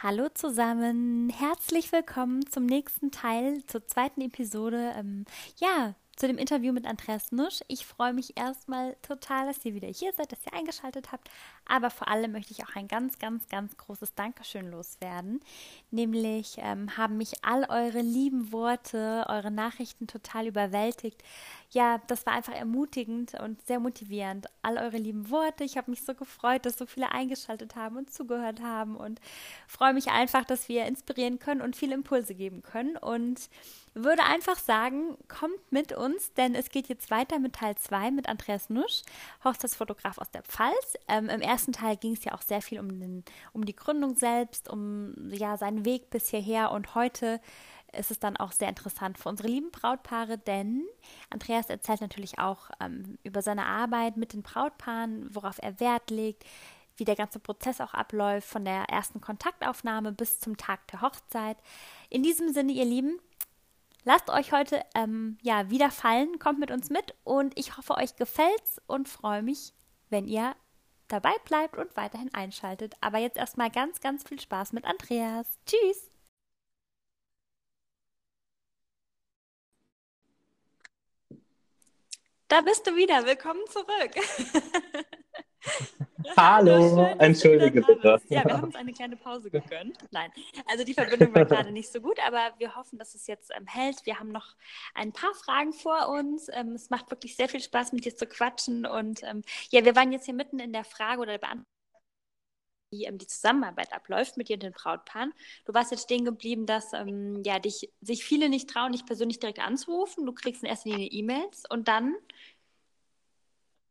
Hallo zusammen, herzlich willkommen zum nächsten Teil, zur zweiten Episode. Ähm, ja, zu dem Interview mit Andreas Nusch. Ich freue mich erstmal total, dass ihr wieder hier seid, dass ihr eingeschaltet habt. Aber vor allem möchte ich auch ein ganz, ganz, ganz großes Dankeschön loswerden. Nämlich ähm, haben mich all eure lieben Worte, eure Nachrichten total überwältigt. Ja, das war einfach ermutigend und sehr motivierend. All eure lieben Worte. Ich habe mich so gefreut, dass so viele eingeschaltet haben und zugehört haben und freue mich einfach, dass wir inspirieren können und viele Impulse geben können. Und würde einfach sagen, kommt mit uns, denn es geht jetzt weiter mit Teil 2 mit Andreas Nusch, Hochzeitsfotograf aus der Pfalz. Ähm, Im ersten Teil ging es ja auch sehr viel um, den, um die Gründung selbst, um ja seinen Weg bis hierher und heute ist es dann auch sehr interessant für unsere lieben Brautpaare, denn Andreas erzählt natürlich auch ähm, über seine Arbeit mit den Brautpaaren, worauf er Wert legt, wie der ganze Prozess auch abläuft, von der ersten Kontaktaufnahme bis zum Tag der Hochzeit. In diesem Sinne, ihr Lieben, Lasst euch heute ähm, ja wieder fallen, kommt mit uns mit und ich hoffe, euch gefällt's und freue mich, wenn ihr dabei bleibt und weiterhin einschaltet. Aber jetzt erstmal ganz, ganz viel Spaß mit Andreas. Tschüss! Da bist du wieder. Willkommen zurück. Hallo, entschuldige bitte. Ja, wir haben uns eine kleine Pause gegönnt. Nein, also die Verbindung war gerade nicht so gut, aber wir hoffen, dass es jetzt ähm, hält. Wir haben noch ein paar Fragen vor uns. Ähm, es macht wirklich sehr viel Spaß, mit dir zu quatschen. Und ähm, ja, wir waren jetzt hier mitten in der Frage oder der Beantwortung wie ähm, die Zusammenarbeit abläuft mit dir und den Brautpaaren. Du warst jetzt stehen geblieben, dass ähm, ja, dich, sich viele nicht trauen, dich persönlich direkt anzurufen. Du kriegst in erster Linie E-Mails und dann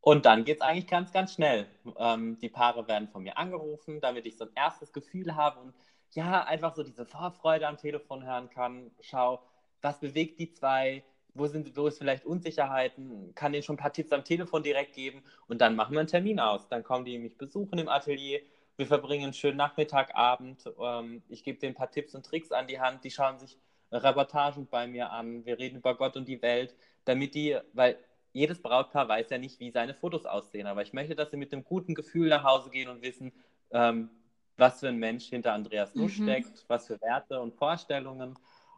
und dann geht es eigentlich ganz, ganz schnell. Ähm, die Paare werden von mir angerufen, damit ich so ein erstes Gefühl habe und ja, einfach so diese Vorfreude am Telefon hören kann. Schau, was bewegt die zwei? Wo sind wo ist vielleicht Unsicherheiten? Kann denen schon ein paar Tipps am Telefon direkt geben und dann machen wir einen Termin aus. Dann kommen die mich besuchen im Atelier. Wir verbringen einen schönen Nachmittag, Abend. Ähm, ich gebe denen ein paar Tipps und Tricks an die Hand. Die schauen sich Reportagen bei mir an. Wir reden über Gott und die Welt, damit die, weil jedes Brautpaar weiß ja nicht, wie seine Fotos aussehen, aber ich möchte, dass sie mit einem guten Gefühl nach Hause gehen und wissen, ähm, was für ein Mensch hinter Andreas Nusch mhm. steckt, was für Werte und Vorstellungen.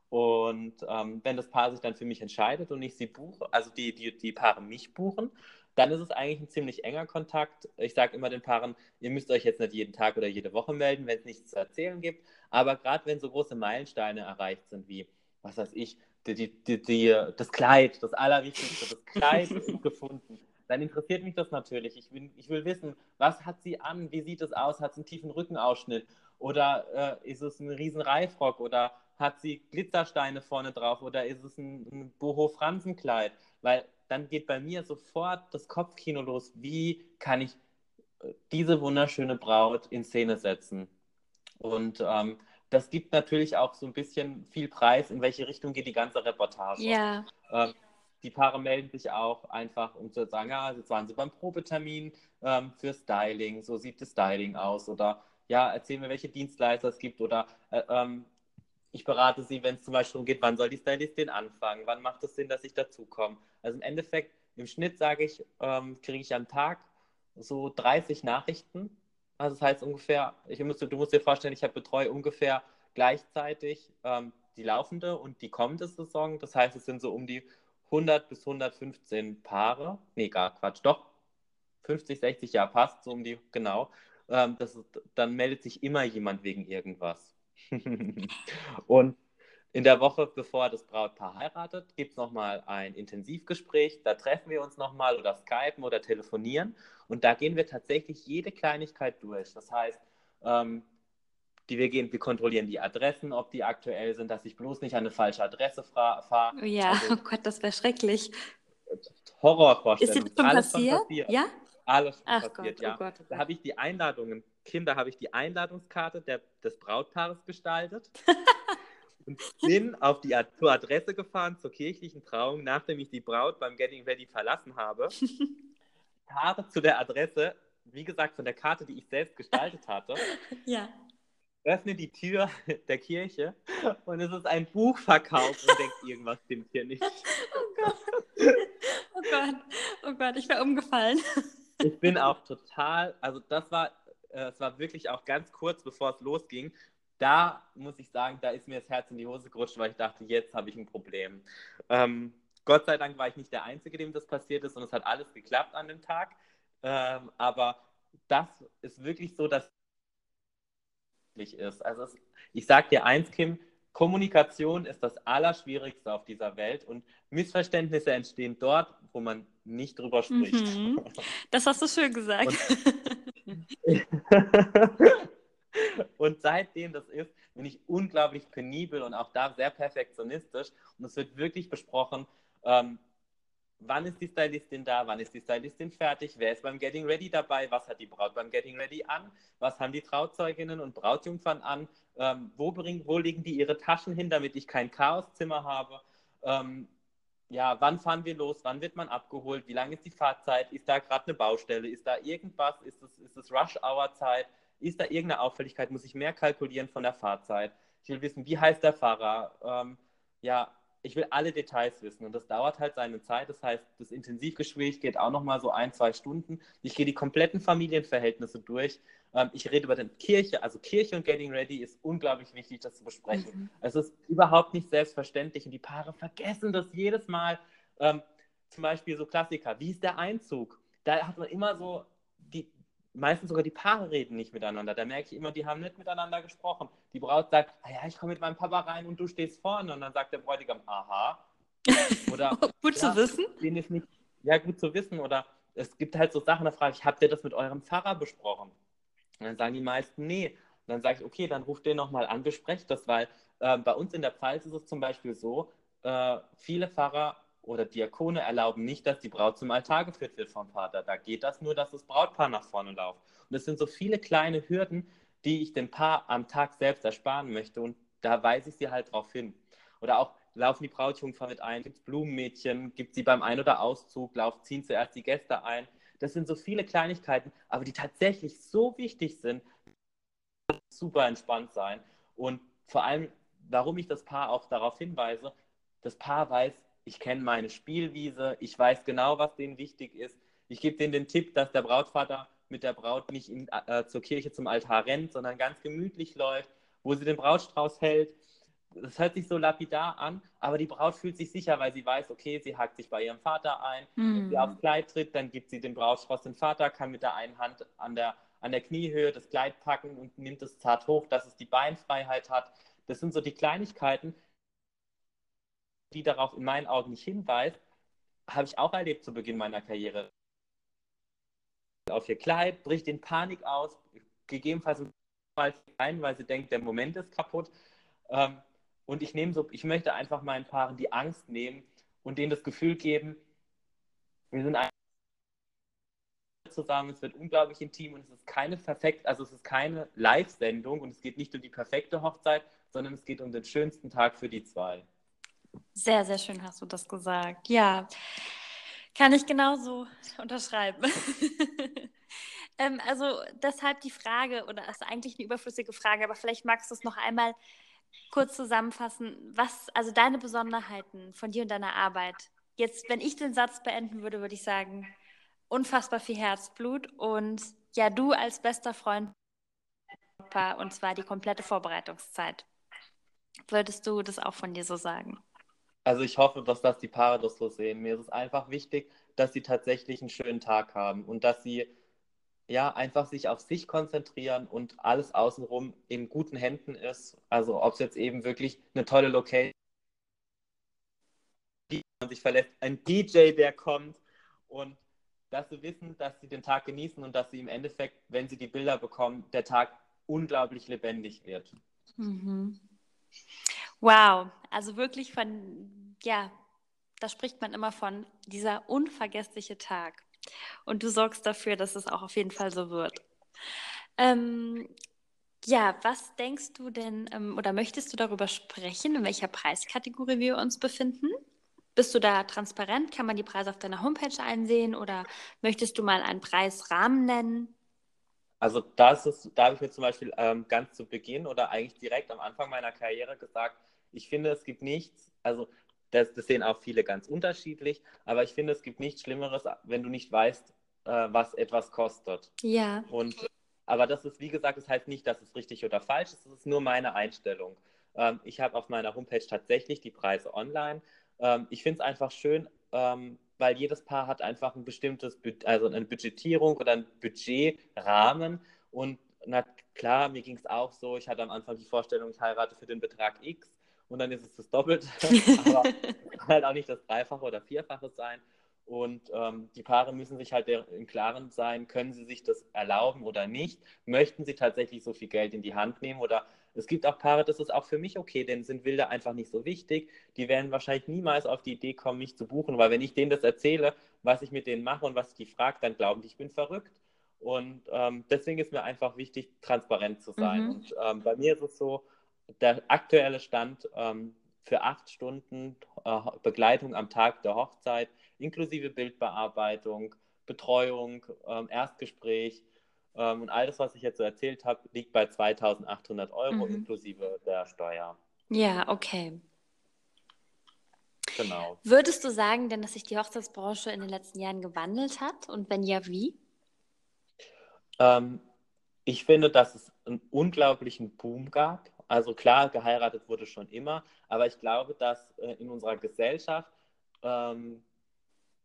Und ähm, wenn das Paar sich dann für mich entscheidet und ich sie buche, also die, die, die Paare mich buchen, dann ist es eigentlich ein ziemlich enger Kontakt. Ich sage immer den Paaren, ihr müsst euch jetzt nicht jeden Tag oder jede Woche melden, wenn es nichts zu erzählen gibt. Aber gerade wenn so große Meilensteine erreicht sind wie, was weiß ich, die, die, die, das Kleid, das Allerwichtigste, das Kleid ist gefunden. Dann interessiert mich das natürlich. Ich will, ich will wissen, was hat sie an? Wie sieht es aus? Hat sie einen tiefen Rückenausschnitt? Oder äh, ist es ein riesen Reifrock? Oder hat sie Glitzersteine vorne drauf? Oder ist es ein, ein Boho-Fransenkleid? Weil dann geht bei mir sofort das Kopfkino los. Wie kann ich äh, diese wunderschöne Braut in Szene setzen? Und ähm, das gibt natürlich auch so ein bisschen viel Preis, in welche Richtung geht die ganze Reportage. Ja. Ähm, die Paare melden sich auch einfach, um zu sagen, ja, jetzt waren sie beim Probetermin ähm, für Styling, so sieht das Styling aus. Oder ja, erzählen mir, welche Dienstleister es gibt. Oder äh, ähm, ich berate sie, wenn es zum Beispiel umgeht, wann soll die Stylistin anfangen, wann macht es Sinn, dass ich dazukomme. Also im Endeffekt, im Schnitt sage ich, ähm, kriege ich am Tag so 30 Nachrichten also das heißt ungefähr, ich muss, du musst dir vorstellen, ich betreue ungefähr gleichzeitig ähm, die laufende und die kommende Saison. Das heißt, es sind so um die 100 bis 115 Paare. Nee, gar Quatsch, doch. 50, 60 Jahre passt, so um die, genau. Ähm, das ist, dann meldet sich immer jemand wegen irgendwas. und in der Woche, bevor das Brautpaar heiratet, gibt es nochmal ein Intensivgespräch. Da treffen wir uns nochmal oder skypen oder telefonieren. Und da gehen wir tatsächlich jede Kleinigkeit durch. Das heißt, ähm, die wir gehen, wir kontrollieren die Adressen, ob die aktuell sind, dass ich bloß nicht an eine falsche Adresse fahre. Ja, also, oh Gott, das wäre schrecklich. Horrorvorstellung. Ist das schon passiert? passiert? Ja? Alles schon Ach passiert, Gott, ja. Oh Gott, oh Gott. Da habe ich die Einladungen, Kinder, habe ich die Einladungskarte der, des Brautpaares gestaltet. und bin auf die zur Adresse gefahren zur kirchlichen Trauung, nachdem ich die Braut beim Getting Ready verlassen habe. Fahre zu der Adresse, wie gesagt, von der Karte, die ich selbst gestaltet hatte. Ja. Öffne die Tür der Kirche und es ist ein Buchverkauf und denkt, irgendwas stimmt hier nicht. Oh Gott. Oh Gott. Oh Gott, ich wäre umgefallen. Ich bin auch total, also das war, äh, es war wirklich auch ganz kurz, bevor es losging, da muss ich sagen, da ist mir das Herz in die Hose gerutscht, weil ich dachte, jetzt habe ich ein Problem. Ähm, Gott sei Dank war ich nicht der Einzige, dem das passiert ist und es hat alles geklappt an dem Tag. Ähm, aber das ist wirklich so, dass es ist. Also es, ich sage dir eins, Kim, Kommunikation ist das Allerschwierigste auf dieser Welt und Missverständnisse entstehen dort, wo man nicht drüber spricht. Mhm. Das hast du schön gesagt. Und, und seitdem das ist, bin ich unglaublich penibel und auch da sehr perfektionistisch und es wird wirklich besprochen, ähm, wann ist die Stylistin da, wann ist die Stylistin fertig, wer ist beim Getting Ready dabei, was hat die Braut beim Getting Ready an, was haben die Trauzeuginnen und Brautjungfern an, ähm, wo, bring, wo legen die ihre Taschen hin, damit ich kein Chaoszimmer habe. Ähm, ja, wann fahren wir los, wann wird man abgeholt, wie lange ist die Fahrzeit, ist da gerade eine Baustelle, ist da irgendwas, ist es ist das Rush-Hour-Zeit, ist da irgendeine Auffälligkeit, muss ich mehr kalkulieren von der Fahrzeit. Ich will wissen, wie heißt der Fahrer, ähm, ja, ich will alle Details wissen und das dauert halt seine Zeit. Das heißt, das Intensivgespräch geht auch nochmal so ein, zwei Stunden. Ich gehe die kompletten Familienverhältnisse durch. Ähm, ich rede über die Kirche. Also Kirche und Getting Ready ist unglaublich wichtig, das zu besprechen. Mhm. Es ist überhaupt nicht selbstverständlich und die Paare vergessen das jedes Mal. Ähm, zum Beispiel so Klassiker. Wie ist der Einzug? Da hat man immer so meistens sogar die Paare reden nicht miteinander. Da merke ich immer, die haben nicht miteinander gesprochen. Die Braut sagt, ah ja, ich komme mit meinem Papa rein und du stehst vorne. Und dann sagt der Bräutigam, aha. Oder, gut ja, zu wissen. Den ist nicht, ja, gut zu wissen. Oder es gibt halt so Sachen, da frage ich, habt ihr das mit eurem Pfarrer besprochen? Und dann sagen die meisten, nee. Und dann sage ich, okay, dann ruft den nochmal an, besprecht das, weil äh, bei uns in der Pfalz ist es zum Beispiel so, äh, viele Pfarrer oder Diakone erlauben nicht, dass die Braut zum Altar geführt wird vom Vater. Da geht das nur, dass das Brautpaar nach vorne läuft. Und es sind so viele kleine Hürden, die ich dem Paar am Tag selbst ersparen möchte. Und da weise ich sie halt drauf hin. Oder auch laufen die Brautjungfer mit ein, gibt es Blumenmädchen, gibt sie beim Ein- oder Auszug, laufen, ziehen zuerst die Gäste ein. Das sind so viele Kleinigkeiten, aber die tatsächlich so wichtig sind, super entspannt sein. Und vor allem, warum ich das Paar auch darauf hinweise, das Paar weiß, ich kenne meine Spielwiese, ich weiß genau, was denen wichtig ist. Ich gebe denen den Tipp, dass der Brautvater mit der Braut nicht in, äh, zur Kirche zum Altar rennt, sondern ganz gemütlich läuft, wo sie den Brautstrauß hält. Das hört sich so lapidar an, aber die Braut fühlt sich sicher, weil sie weiß, okay, sie hakt sich bei ihrem Vater ein. Mhm. Wenn sie aufs Kleid tritt, dann gibt sie den Brautstrauß den Vater, kann mit der einen Hand an der, an der Kniehöhe das Kleid packen und nimmt es zart hoch, dass es die Beinfreiheit hat. Das sind so die Kleinigkeiten, die darauf in meinen Augen nicht hinweist, habe ich auch erlebt zu Beginn meiner Karriere. Auf ihr Kleid, bricht in Panik aus, gegebenenfalls ein, weil sie denkt, der Moment ist kaputt. Ähm, und ich nehme so, ich möchte einfach meinen Paaren die Angst nehmen und denen das Gefühl geben, wir sind zusammen, es wird unglaublich intim und es ist keine perfekt, also es ist keine Live-Sendung und es geht nicht um die perfekte Hochzeit, sondern es geht um den schönsten Tag für die zwei. Sehr, sehr schön hast du das gesagt. Ja, kann ich genauso unterschreiben. ähm, also deshalb die Frage, oder ist eigentlich eine überflüssige Frage, aber vielleicht magst du es noch einmal kurz zusammenfassen. Was, also deine Besonderheiten von dir und deiner Arbeit. Jetzt, wenn ich den Satz beenden würde, würde ich sagen, unfassbar viel Herzblut und ja, du als bester Freund und zwar die komplette Vorbereitungszeit. Würdest du das auch von dir so sagen? Also ich hoffe, dass das die Paare das so sehen. Mir ist es einfach wichtig, dass sie tatsächlich einen schönen Tag haben und dass sie ja einfach sich auf sich konzentrieren und alles außenrum in guten Händen ist. Also ob es jetzt eben wirklich eine tolle Location man sich verlässt, ein DJ, der kommt und dass sie wissen, dass sie den Tag genießen und dass sie im Endeffekt, wenn sie die Bilder bekommen, der Tag unglaublich lebendig wird. Mhm. Wow, also wirklich von, ja, da spricht man immer von dieser unvergessliche Tag. Und du sorgst dafür, dass es auch auf jeden Fall so wird. Ähm, ja, was denkst du denn ähm, oder möchtest du darüber sprechen, in welcher Preiskategorie wir uns befinden? Bist du da transparent? Kann man die Preise auf deiner Homepage einsehen oder möchtest du mal einen Preisrahmen nennen? Also das ist, da habe ich mir zum Beispiel ähm, ganz zu Beginn oder eigentlich direkt am Anfang meiner Karriere gesagt, ich finde, es gibt nichts, also das, das sehen auch viele ganz unterschiedlich, aber ich finde, es gibt nichts Schlimmeres, wenn du nicht weißt, äh, was etwas kostet. Ja. Und Aber das ist, wie gesagt, das heißt nicht, dass es richtig oder falsch ist, es ist nur meine Einstellung. Ähm, ich habe auf meiner Homepage tatsächlich die Preise online. Ähm, ich finde es einfach schön, ähm, weil jedes Paar hat einfach ein bestimmtes, also eine Budgetierung oder ein Budgetrahmen. Und na klar, mir ging es auch so, ich hatte am Anfang die Vorstellung, ich heirate für den Betrag X und dann ist es das Doppelte, aber kann halt auch nicht das Dreifache oder Vierfache sein. Und ähm, die Paare müssen sich halt im Klaren sein, können sie sich das erlauben oder nicht? Möchten sie tatsächlich so viel Geld in die Hand nehmen? Oder es gibt auch Paare, das ist auch für mich okay, denn sind Bilder einfach nicht so wichtig. Die werden wahrscheinlich niemals auf die Idee kommen, mich zu buchen, weil wenn ich denen das erzähle, was ich mit denen mache und was ich die frage, dann glauben die, ich bin verrückt. Und ähm, deswegen ist mir einfach wichtig, transparent zu sein. Mhm. Und ähm, bei mir ist es so, der aktuelle Stand ähm, für acht Stunden äh, Begleitung am Tag der Hochzeit inklusive Bildbearbeitung, Betreuung, ähm, Erstgespräch ähm, und alles, was ich jetzt so erzählt habe, liegt bei 2800 Euro mhm. inklusive der Steuer. Ja, okay. Genau. Würdest du sagen denn, dass sich die Hochzeitsbranche in den letzten Jahren gewandelt hat? Und wenn ja, wie? Ähm, ich finde, dass es einen unglaublichen Boom gab. Also klar, geheiratet wurde schon immer, aber ich glaube, dass äh, in unserer Gesellschaft ähm,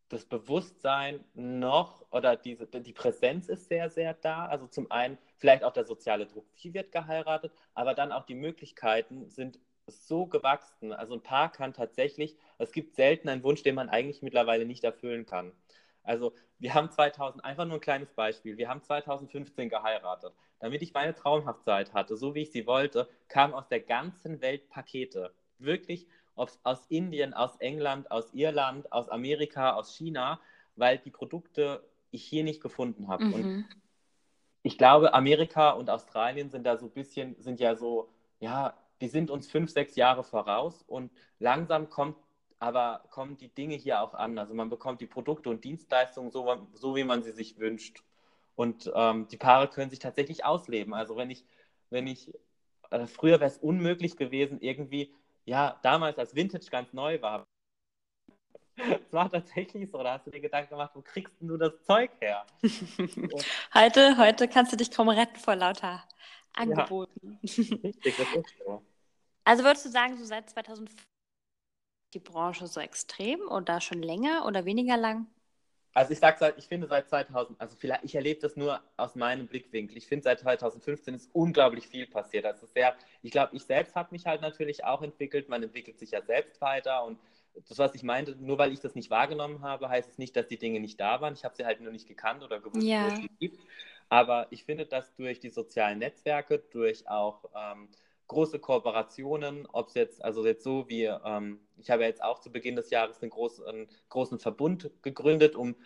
das Bewusstsein noch oder diese, die Präsenz ist sehr, sehr da. Also zum einen vielleicht auch der soziale Druck, wie wird geheiratet, aber dann auch die Möglichkeiten sind so gewachsen. Also ein Paar kann tatsächlich, es gibt selten einen Wunsch, den man eigentlich mittlerweile nicht erfüllen kann. Also wir haben 2000, einfach nur ein kleines Beispiel, wir haben 2015 geheiratet. Damit ich meine Traumhaftzeit hatte, so wie ich sie wollte, kamen aus der ganzen Welt Pakete. Wirklich aus Indien, aus England, aus Irland, aus Amerika, aus China, weil die Produkte ich hier nicht gefunden habe. Mhm. Und ich glaube, Amerika und Australien sind da so ein bisschen, sind ja so, ja, die sind uns fünf, sechs Jahre voraus und langsam kommt aber kommen die Dinge hier auch an. Also man bekommt die Produkte und Dienstleistungen so, so wie man sie sich wünscht. Und ähm, die Paare können sich tatsächlich ausleben. Also wenn ich, wenn ich, äh, früher wäre es unmöglich gewesen, irgendwie ja, damals als Vintage ganz neu war. Es war tatsächlich so, da hast du dir Gedanken gemacht, wo kriegst du das Zeug her? heute, heute kannst du dich kaum retten vor lauter Angeboten. Ja, richtig, das ist so. Also würdest du sagen, so seit 2005 die Branche so extrem oder schon länger oder weniger lang? Also ich sage seit, ich finde seit 2000, also vielleicht, ich erlebe das nur aus meinem Blickwinkel. Ich finde seit 2015 ist unglaublich viel passiert. Also sehr, ich glaube, ich selbst habe mich halt natürlich auch entwickelt. Man entwickelt sich ja selbst weiter und das, was ich meinte, nur weil ich das nicht wahrgenommen habe, heißt es nicht, dass die Dinge nicht da waren. Ich habe sie halt nur nicht gekannt oder gewusst, ja. wo es sie gibt. Aber ich finde, dass durch die sozialen Netzwerke, durch auch ähm, große Kooperationen, ob es jetzt, also jetzt so wie, ähm, ich habe ja jetzt auch zu Beginn des Jahres einen, groß, einen großen Verbund gegründet, um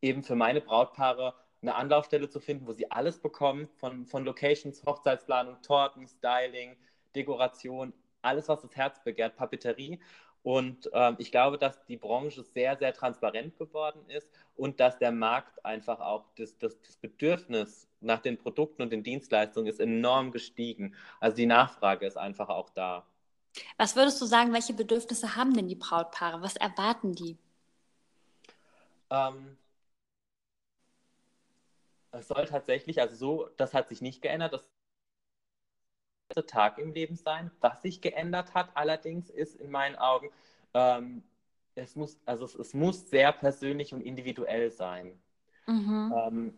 eben für meine Brautpaare eine Anlaufstelle zu finden, wo sie alles bekommen, von, von Locations, Hochzeitsplanung, Torten, Styling, Dekoration, alles, was das Herz begehrt, Papeterie. Und ähm, ich glaube, dass die Branche sehr, sehr transparent geworden ist und dass der Markt einfach auch das, das, das Bedürfnis nach den Produkten und den Dienstleistungen ist enorm gestiegen. Also die Nachfrage ist einfach auch da. Was würdest du sagen, welche Bedürfnisse haben denn die Brautpaare? Was erwarten die? Ähm, es soll tatsächlich, also so, das hat sich nicht geändert. Das der Tag im Leben sein. Was sich geändert hat allerdings ist in meinen Augen, ähm, es muss, also es, es, muss sehr persönlich und individuell sein. Mhm. Ähm,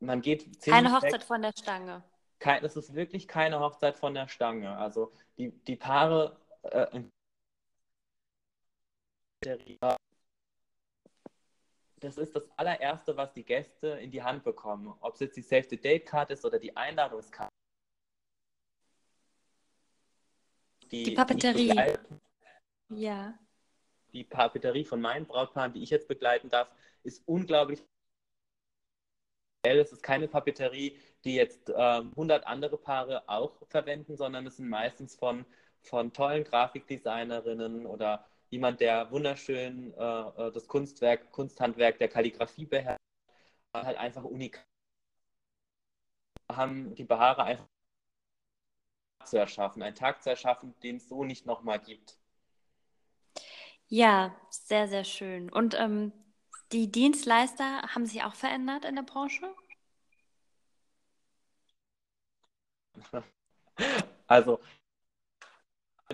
man geht Keine Hochzeit weg. von der Stange. Kein, es ist wirklich keine Hochzeit von der Stange. Also die, die Paare äh, das ist das allererste, was die Gäste in die Hand bekommen. Ob es jetzt die Save the Date Card ist oder die Einladungskarte. Die, die Papeterie. Die ja. Die Papeterie von meinen Brautpaaren, die ich jetzt begleiten darf, ist unglaublich es ist keine Papeterie, die jetzt äh, 100 andere Paare auch verwenden, sondern es sind meistens von, von tollen Grafikdesignerinnen oder jemand, der wunderschön äh, äh das Kunstwerk, Kunsthandwerk der Kalligrafie beherrscht, halt einfach unik haben die Behaare einfach zu erschaffen, einen Tag zu erschaffen, den es so nicht nochmal gibt. Ja, sehr, sehr schön. Und ähm, die Dienstleister haben sich auch verändert in der Branche? Also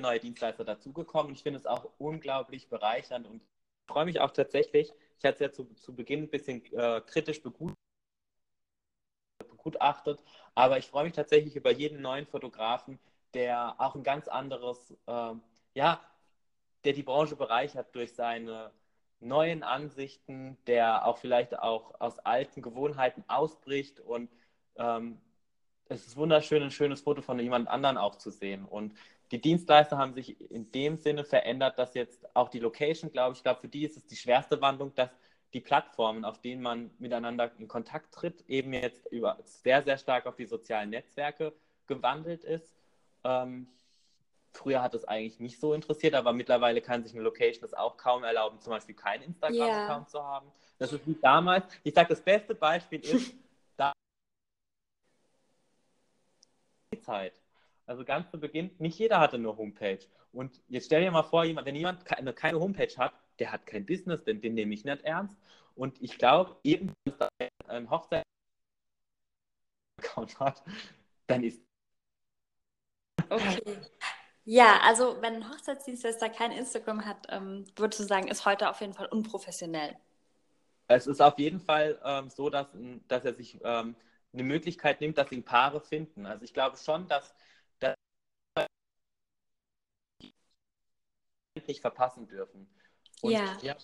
neue Dienstleister dazugekommen. Ich finde es auch unglaublich bereichernd und freue mich auch tatsächlich. Ich hatte es ja zu, zu Beginn ein bisschen äh, kritisch begutachtet, aber ich freue mich tatsächlich über jeden neuen Fotografen, der auch ein ganz anderes, äh, ja, der die Branche bereichert durch seine neuen Ansichten, der auch vielleicht auch aus alten Gewohnheiten ausbricht und ähm, es ist wunderschön, ein schönes Foto von jemand anderen auch zu sehen. Und die Dienstleister haben sich in dem Sinne verändert, dass jetzt auch die Location, glaube ich, glaube für die ist es die schwerste Wandlung, dass die Plattformen, auf denen man miteinander in Kontakt tritt, eben jetzt über sehr, sehr stark auf die sozialen Netzwerke gewandelt ist. Ähm, früher hat es eigentlich nicht so interessiert, aber mittlerweile kann sich eine Location das auch kaum erlauben, zum Beispiel keinen Instagram-Account yeah. zu haben. Das ist wie damals. Ich sage, das beste Beispiel ist da die Zeit. Also ganz zu Beginn, nicht jeder hatte eine Homepage. Und jetzt stell dir mal vor, jemand, wenn jemand keine Homepage hat, der hat kein Business, denn den nehme ich nicht ernst. Und ich glaube, irgendwann, wenn ein Hochzeit hat, dann ist. Okay. Ja, also wenn ein Hochzeitsdienstleister kein Instagram hat, ähm, würdest du sagen, ist heute auf jeden Fall unprofessionell. Es ist auf jeden Fall ähm, so, dass, dass er sich ähm, eine Möglichkeit nimmt, dass ihn Paare finden. Also ich glaube schon, dass nicht verpassen dürfen. Und ja. ja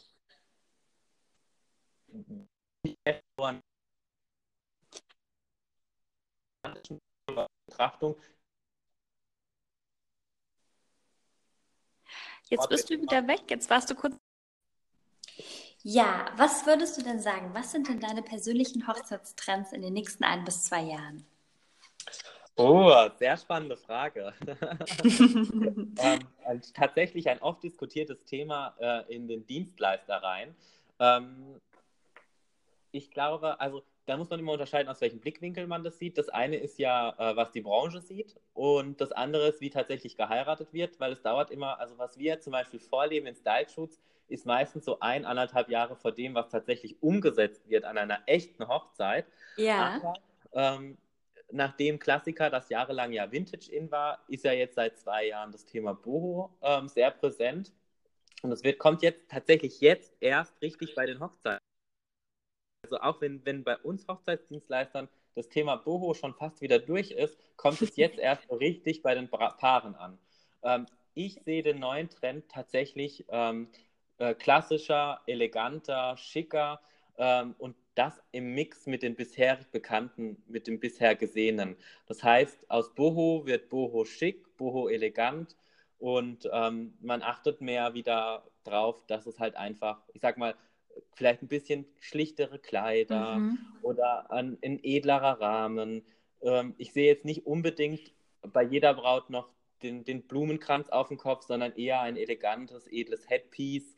Betrachtung. Jetzt bist du wieder weg, jetzt warst du kurz. Ja, was würdest du denn sagen? Was sind denn deine persönlichen Hochzeitstrends in den nächsten ein bis zwei Jahren? Oh, sehr spannende Frage. ähm, tatsächlich ein oft diskutiertes Thema äh, in den Dienstleistereien. Ähm, ich glaube, also da muss man immer unterscheiden, aus welchem Blickwinkel man das sieht. Das eine ist ja, äh, was die Branche sieht und das andere ist, wie tatsächlich geheiratet wird, weil es dauert immer, also was wir zum Beispiel vorleben in Style-Shoots, ist meistens so ein, anderthalb Jahre vor dem, was tatsächlich umgesetzt wird an einer echten Hochzeit. Ja. Aber, ähm, nachdem Klassiker das jahrelang ja Vintage in war, ist ja jetzt seit zwei Jahren das Thema Boho ähm, sehr präsent. Und es wird, kommt jetzt tatsächlich jetzt erst richtig bei den Hochzeiten. Also auch wenn, wenn bei uns Hochzeitsdienstleistern das Thema Boho schon fast wieder durch ist, kommt es jetzt erst richtig bei den Paaren an. Ähm, ich sehe den neuen Trend tatsächlich ähm, äh, klassischer, eleganter, schicker ähm, und das im Mix mit den bisher bekannten, mit dem bisher gesehenen. Das heißt, aus Boho wird Boho schick, Boho elegant und ähm, man achtet mehr wieder drauf, dass es halt einfach, ich sag mal, vielleicht ein bisschen schlichtere Kleider mhm. oder ein, ein edlerer Rahmen. Ähm, ich sehe jetzt nicht unbedingt bei jeder Braut noch den, den Blumenkranz auf dem Kopf, sondern eher ein elegantes, edles Headpiece.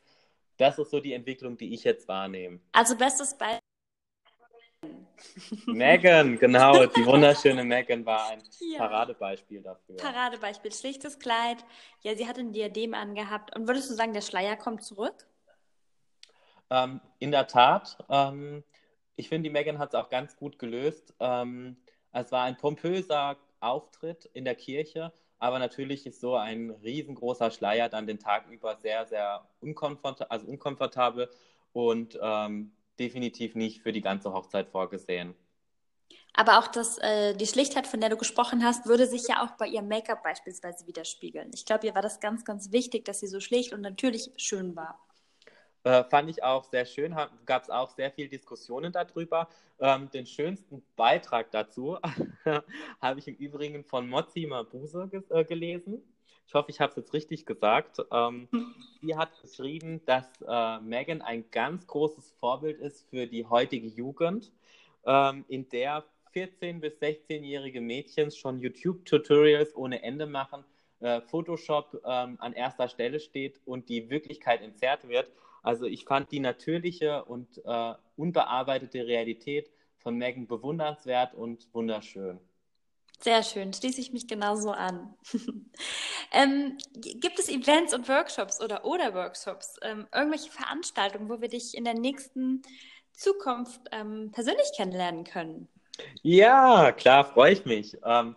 Das ist so die Entwicklung, die ich jetzt wahrnehme. Also bestes Beispiel Megan, genau, die wunderschöne Megan war ein ja. Paradebeispiel dafür. Paradebeispiel, schlichtes Kleid. Ja, sie hatte ein Diadem angehabt. Und würdest du sagen, der Schleier kommt zurück? Ähm, in der Tat. Ähm, ich finde, die Megan hat es auch ganz gut gelöst. Ähm, es war ein pompöser Auftritt in der Kirche, aber natürlich ist so ein riesengroßer Schleier dann den Tag über sehr, sehr unkomfortabel, also unkomfortabel und ähm, definitiv nicht für die ganze Hochzeit vorgesehen. Aber auch das, äh, die Schlichtheit, von der du gesprochen hast, würde sich ja auch bei ihrem Make-up beispielsweise widerspiegeln. Ich glaube, ihr war das ganz, ganz wichtig, dass sie so schlicht und natürlich schön war. Äh, fand ich auch sehr schön, gab es auch sehr viele Diskussionen darüber. Ähm, den schönsten Beitrag dazu habe ich im Übrigen von Mozzi Mabuse äh, gelesen ich hoffe, ich habe es jetzt richtig gesagt. Ähm, sie hat geschrieben, dass äh, Megan ein ganz großes Vorbild ist für die heutige Jugend, ähm, in der 14- bis 16-jährige Mädchen schon YouTube-Tutorials ohne Ende machen, äh, Photoshop ähm, an erster Stelle steht und die Wirklichkeit entzerrt wird. Also ich fand die natürliche und äh, unbearbeitete Realität von Megan bewundernswert und wunderschön. Sehr schön, schließe ich mich genauso an. ähm, gibt es Events und Workshops oder oder Workshops, ähm, irgendwelche Veranstaltungen, wo wir dich in der nächsten Zukunft ähm, persönlich kennenlernen können? Ja, klar, freue ich mich. Ähm,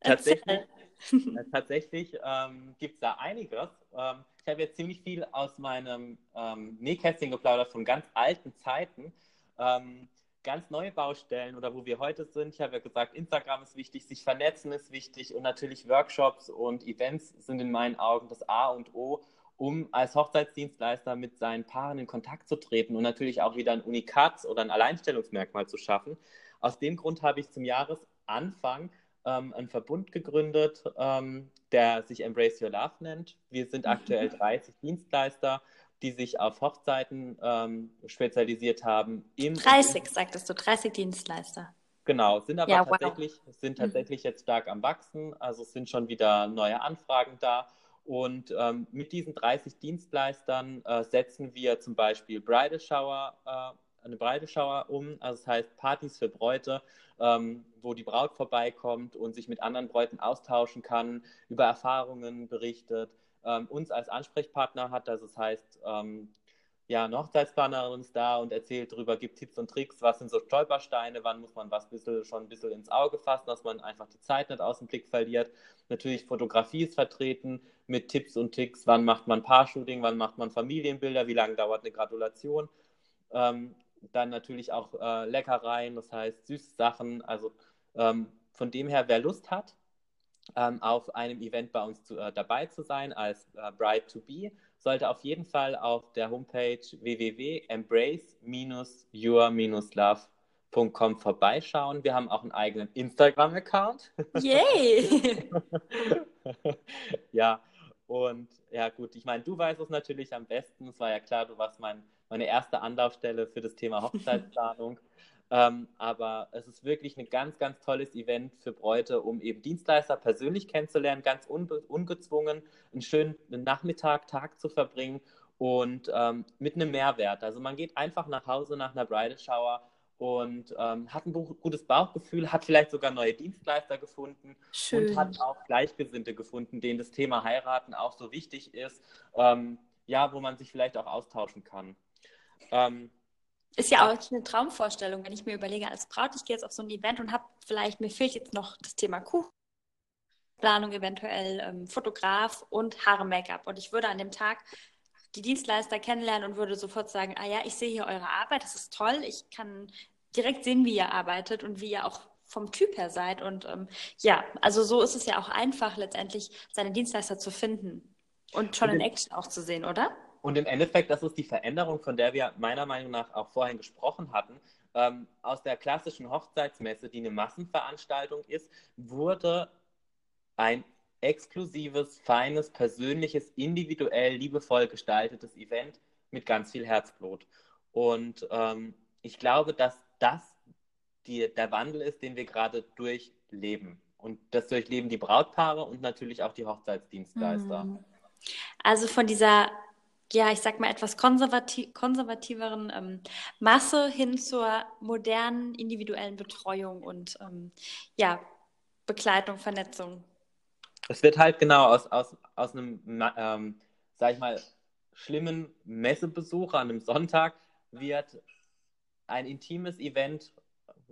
tatsächlich, äh, tatsächlich ähm, gibt es da einiges. Ähm, ich habe jetzt ziemlich viel aus meinem ähm, Nähkästchen geplaudert von ganz alten Zeiten. Ähm, ganz neue Baustellen oder wo wir heute sind. Ich habe ja gesagt, Instagram ist wichtig, sich vernetzen ist wichtig und natürlich Workshops und Events sind in meinen Augen das A und O, um als Hochzeitsdienstleister mit seinen Paaren in Kontakt zu treten und natürlich auch wieder ein Unikat oder ein Alleinstellungsmerkmal zu schaffen. Aus dem Grund habe ich zum Jahresanfang ähm, einen Verbund gegründet, ähm, der sich Embrace Your Love nennt. Wir sind mhm. aktuell 30 Dienstleister die sich auf Hochzeiten ähm, spezialisiert haben. 30, sagtest du, 30 Dienstleister. Genau, sind aber ja, tatsächlich, wow. sind mhm. tatsächlich mhm. jetzt stark am Wachsen. Also es sind schon wieder neue Anfragen da. Und ähm, mit diesen 30 Dienstleistern äh, setzen wir zum Beispiel Bridal Shower, äh, eine Bridal Shower um. Also das heißt Partys für Bräute, ähm, wo die Braut vorbeikommt und sich mit anderen Bräuten austauschen kann, über Erfahrungen berichtet ähm, uns als Ansprechpartner hat. Also das heißt, ähm, ja, eine Hochzeitsplanerin ist da und erzählt darüber, gibt Tipps und Tricks, was sind so Stolpersteine, wann muss man was bisschen, schon ein bisschen ins Auge fassen, dass man einfach die Zeit nicht aus dem Blick verliert. Natürlich Fotografie ist vertreten mit Tipps und Tricks, wann macht man Paar-Shooting, wann macht man Familienbilder, wie lange dauert eine Gratulation. Ähm, dann natürlich auch äh, Leckereien, das heißt süße Sachen. Also ähm, von dem her, wer Lust hat, ähm, auf einem Event bei uns zu, äh, dabei zu sein als äh, Bride to Be, sollte auf jeden Fall auf der Homepage www.embrace-your-love.com vorbeischauen. Wir haben auch einen eigenen Instagram-Account. Yay! ja, und ja gut, ich meine, du weißt es natürlich am besten. Es war ja klar, du warst mein, meine erste Anlaufstelle für das Thema Hochzeitsplanung. Ähm, aber es ist wirklich ein ganz, ganz tolles Event für Bräute, um eben Dienstleister persönlich kennenzulernen, ganz ungezwungen, einen schönen Nachmittag, Tag zu verbringen und ähm, mit einem Mehrwert. Also man geht einfach nach Hause nach einer Bridal Shower und ähm, hat ein gutes Bauchgefühl, hat vielleicht sogar neue Dienstleister gefunden Schön. und hat auch Gleichgesinnte gefunden, denen das Thema Heiraten auch so wichtig ist, ähm, ja, wo man sich vielleicht auch austauschen kann. Ähm, ist ja auch eine Traumvorstellung, wenn ich mir überlege, als Braut, ich gehe jetzt auf so ein Event und habe vielleicht, mir fehlt jetzt noch das Thema Kuchenplanung, eventuell ähm, Fotograf und Haare-Make-up. Und ich würde an dem Tag die Dienstleister kennenlernen und würde sofort sagen, ah ja, ich sehe hier eure Arbeit, das ist toll, ich kann direkt sehen, wie ihr arbeitet und wie ihr auch vom Typ her seid. Und ähm, ja, also so ist es ja auch einfach, letztendlich seine Dienstleister zu finden und schon in Action auch zu sehen, oder? Und im Endeffekt, das ist die Veränderung, von der wir meiner Meinung nach auch vorhin gesprochen hatten. Ähm, aus der klassischen Hochzeitsmesse, die eine Massenveranstaltung ist, wurde ein exklusives, feines, persönliches, individuell, liebevoll gestaltetes Event mit ganz viel Herzblut. Und ähm, ich glaube, dass das die, der Wandel ist, den wir gerade durchleben. Und das durchleben die Brautpaare und natürlich auch die Hochzeitsdienstleister. Mhm. Also von dieser ja, ich sag mal, etwas konservativ, konservativeren ähm, Masse hin zur modernen individuellen Betreuung und ähm, ja, Begleitung, Vernetzung. Es wird halt genau aus, aus, aus einem, ähm, sag ich mal, schlimmen Messebesuch an einem Sonntag wird ein intimes Event.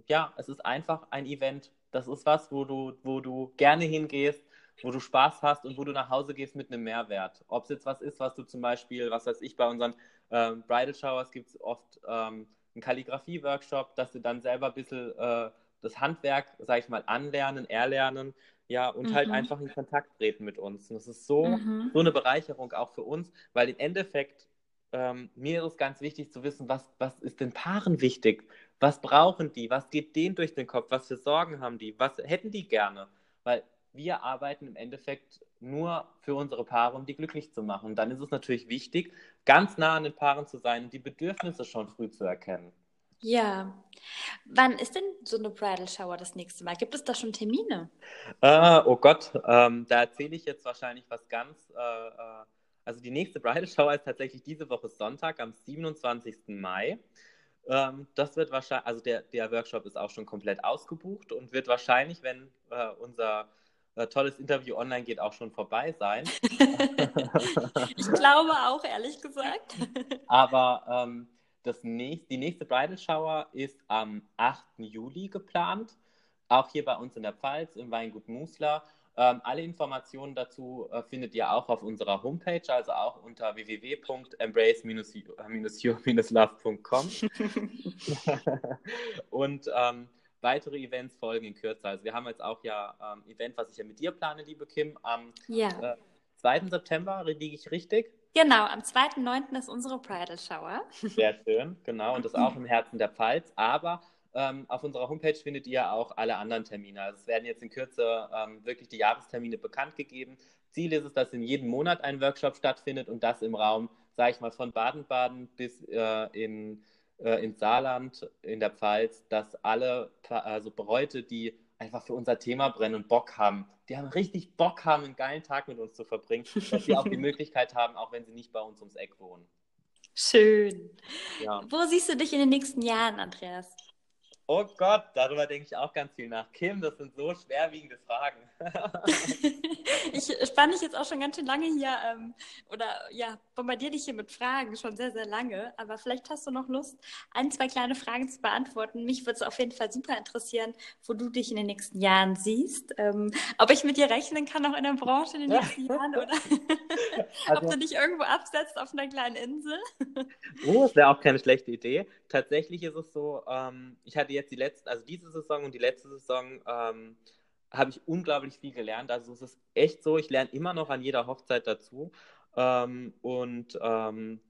Ja, es ist einfach ein Event. Das ist was, wo du, wo du gerne hingehst, wo du Spaß hast und wo du nach Hause gehst mit einem Mehrwert. Ob es jetzt was ist, was du zum Beispiel, was weiß ich, bei unseren ähm, Bridal Showers gibt es oft ähm, einen Kalligrafie-Workshop, dass du dann selber ein bisschen äh, das Handwerk, sag ich mal, anlernen, erlernen, ja, und halt mhm. halt einfach in Kontakt treten mit uns. Und das ist so, mhm. so eine Bereicherung auch für uns, weil im Endeffekt ähm, mir ist es ganz wichtig zu wissen, was, was ist den Paaren wichtig? Was brauchen die? Was geht denen durch den Kopf? Was für Sorgen haben die? Was hätten die gerne? Weil wir arbeiten im Endeffekt nur für unsere Paare, um die glücklich zu machen. Und dann ist es natürlich wichtig, ganz nah an den Paaren zu sein und die Bedürfnisse schon früh zu erkennen. Ja. Wann ist denn so eine Bridal Shower das nächste Mal? Gibt es da schon Termine? Äh, oh Gott, ähm, da erzähle ich jetzt wahrscheinlich was ganz. Äh, äh, also die nächste Bridal Shower ist tatsächlich diese Woche Sonntag am 27. Mai. Ähm, das wird wahrscheinlich, also der, der Workshop ist auch schon komplett ausgebucht und wird wahrscheinlich, wenn äh, unser tolles Interview online geht auch schon vorbei sein. ich glaube auch, ehrlich gesagt. Aber ähm, das nächst, die nächste Bridal Shower ist am 8. Juli geplant. auch hier bei uns in der Pfalz im Weingut Musler. Ähm, alle Informationen dazu äh, findet ihr auch auf unserer Homepage, also auch unter www.embrace-your-love.com. und ähm, weitere Events folgen in Kürze. Also wir haben jetzt auch ja ähm, Event, was ich ja mit dir plane, liebe Kim, am ja. äh, 2. September, liege ich richtig? Genau, am 2.9. ist unsere Bridal Shower. Sehr schön, genau. Und das auch im Herzen der Pfalz. Aber ähm, auf unserer Homepage findet ihr auch alle anderen Termine. Also es werden jetzt in Kürze ähm, wirklich die Jahrestermine bekannt gegeben. Ziel ist es, dass in jedem Monat ein Workshop stattfindet und das im Raum, sage ich mal, von Baden-Baden bis äh, in, äh, ins Saarland, in der Pfalz, dass alle also Bräute, die einfach für unser Thema brennen und Bock haben, die haben richtig Bock haben, einen geilen Tag mit uns zu verbringen, dass sie auch die Möglichkeit haben, auch wenn sie nicht bei uns ums Eck wohnen. Schön. Ja. Wo siehst du dich in den nächsten Jahren, Andreas? Oh Gott, darüber denke ich auch ganz viel nach. Kim, das sind so schwerwiegende Fragen. ich spanne dich jetzt auch schon ganz schön lange hier ähm, oder ja, bombardiere dich hier mit Fragen schon sehr, sehr lange. Aber vielleicht hast du noch Lust, ein, zwei kleine Fragen zu beantworten. Mich würde es auf jeden Fall super interessieren, wo du dich in den nächsten Jahren siehst. Ähm, ob ich mit dir rechnen kann, auch in der Branche in den nächsten Jahren oder also, ob du dich irgendwo absetzt auf einer kleinen Insel. oh, das wäre auch keine schlechte Idee. Tatsächlich ist es so, ähm, ich hatte jetzt die letzte, also diese Saison und die letzte Saison ähm, habe ich unglaublich viel gelernt. Also es ist echt so, ich lerne immer noch an jeder Hochzeit dazu. Ähm, und ähm,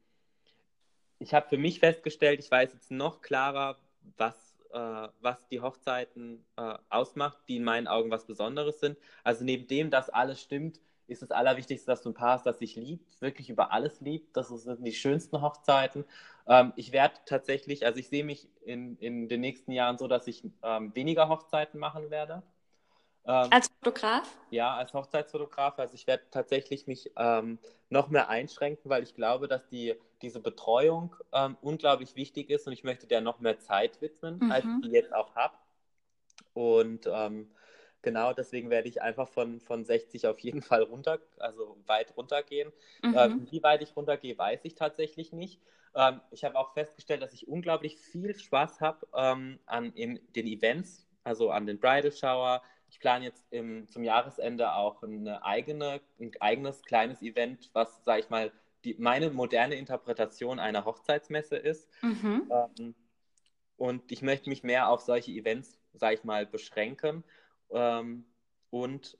ich habe für mich festgestellt, ich weiß jetzt noch klarer, was, äh, was die Hochzeiten äh, ausmacht, die in meinen Augen was Besonderes sind. Also neben dem, dass alles stimmt, ist das Allerwichtigste, dass du ein Paar hast, das sich liebt, wirklich über alles liebt. Das sind die schönsten Hochzeiten. Ähm, ich werde tatsächlich, also ich sehe mich in, in den nächsten Jahren so, dass ich ähm, weniger Hochzeiten machen werde. Ähm, als Fotograf? Ja, als Hochzeitsfotograf. Also ich werde tatsächlich mich ähm, noch mehr einschränken, weil ich glaube, dass die, diese Betreuung ähm, unglaublich wichtig ist und ich möchte der noch mehr Zeit widmen, mhm. als ich die jetzt auch habe. Und ähm, genau deswegen werde ich einfach von, von 60 auf jeden Fall runter, also weit runtergehen. Mhm. Ähm, wie weit ich runtergehe, weiß ich tatsächlich nicht. Ähm, ich habe auch festgestellt, dass ich unglaublich viel Spaß habe an in den Events, also an den Bridal Shower, ich plane jetzt im, zum Jahresende auch eine eigene, ein eigenes kleines Event, was, sage ich mal, die, meine moderne Interpretation einer Hochzeitsmesse ist. Mhm. Ähm, und ich möchte mich mehr auf solche Events, sage ich mal, beschränken. Ähm, und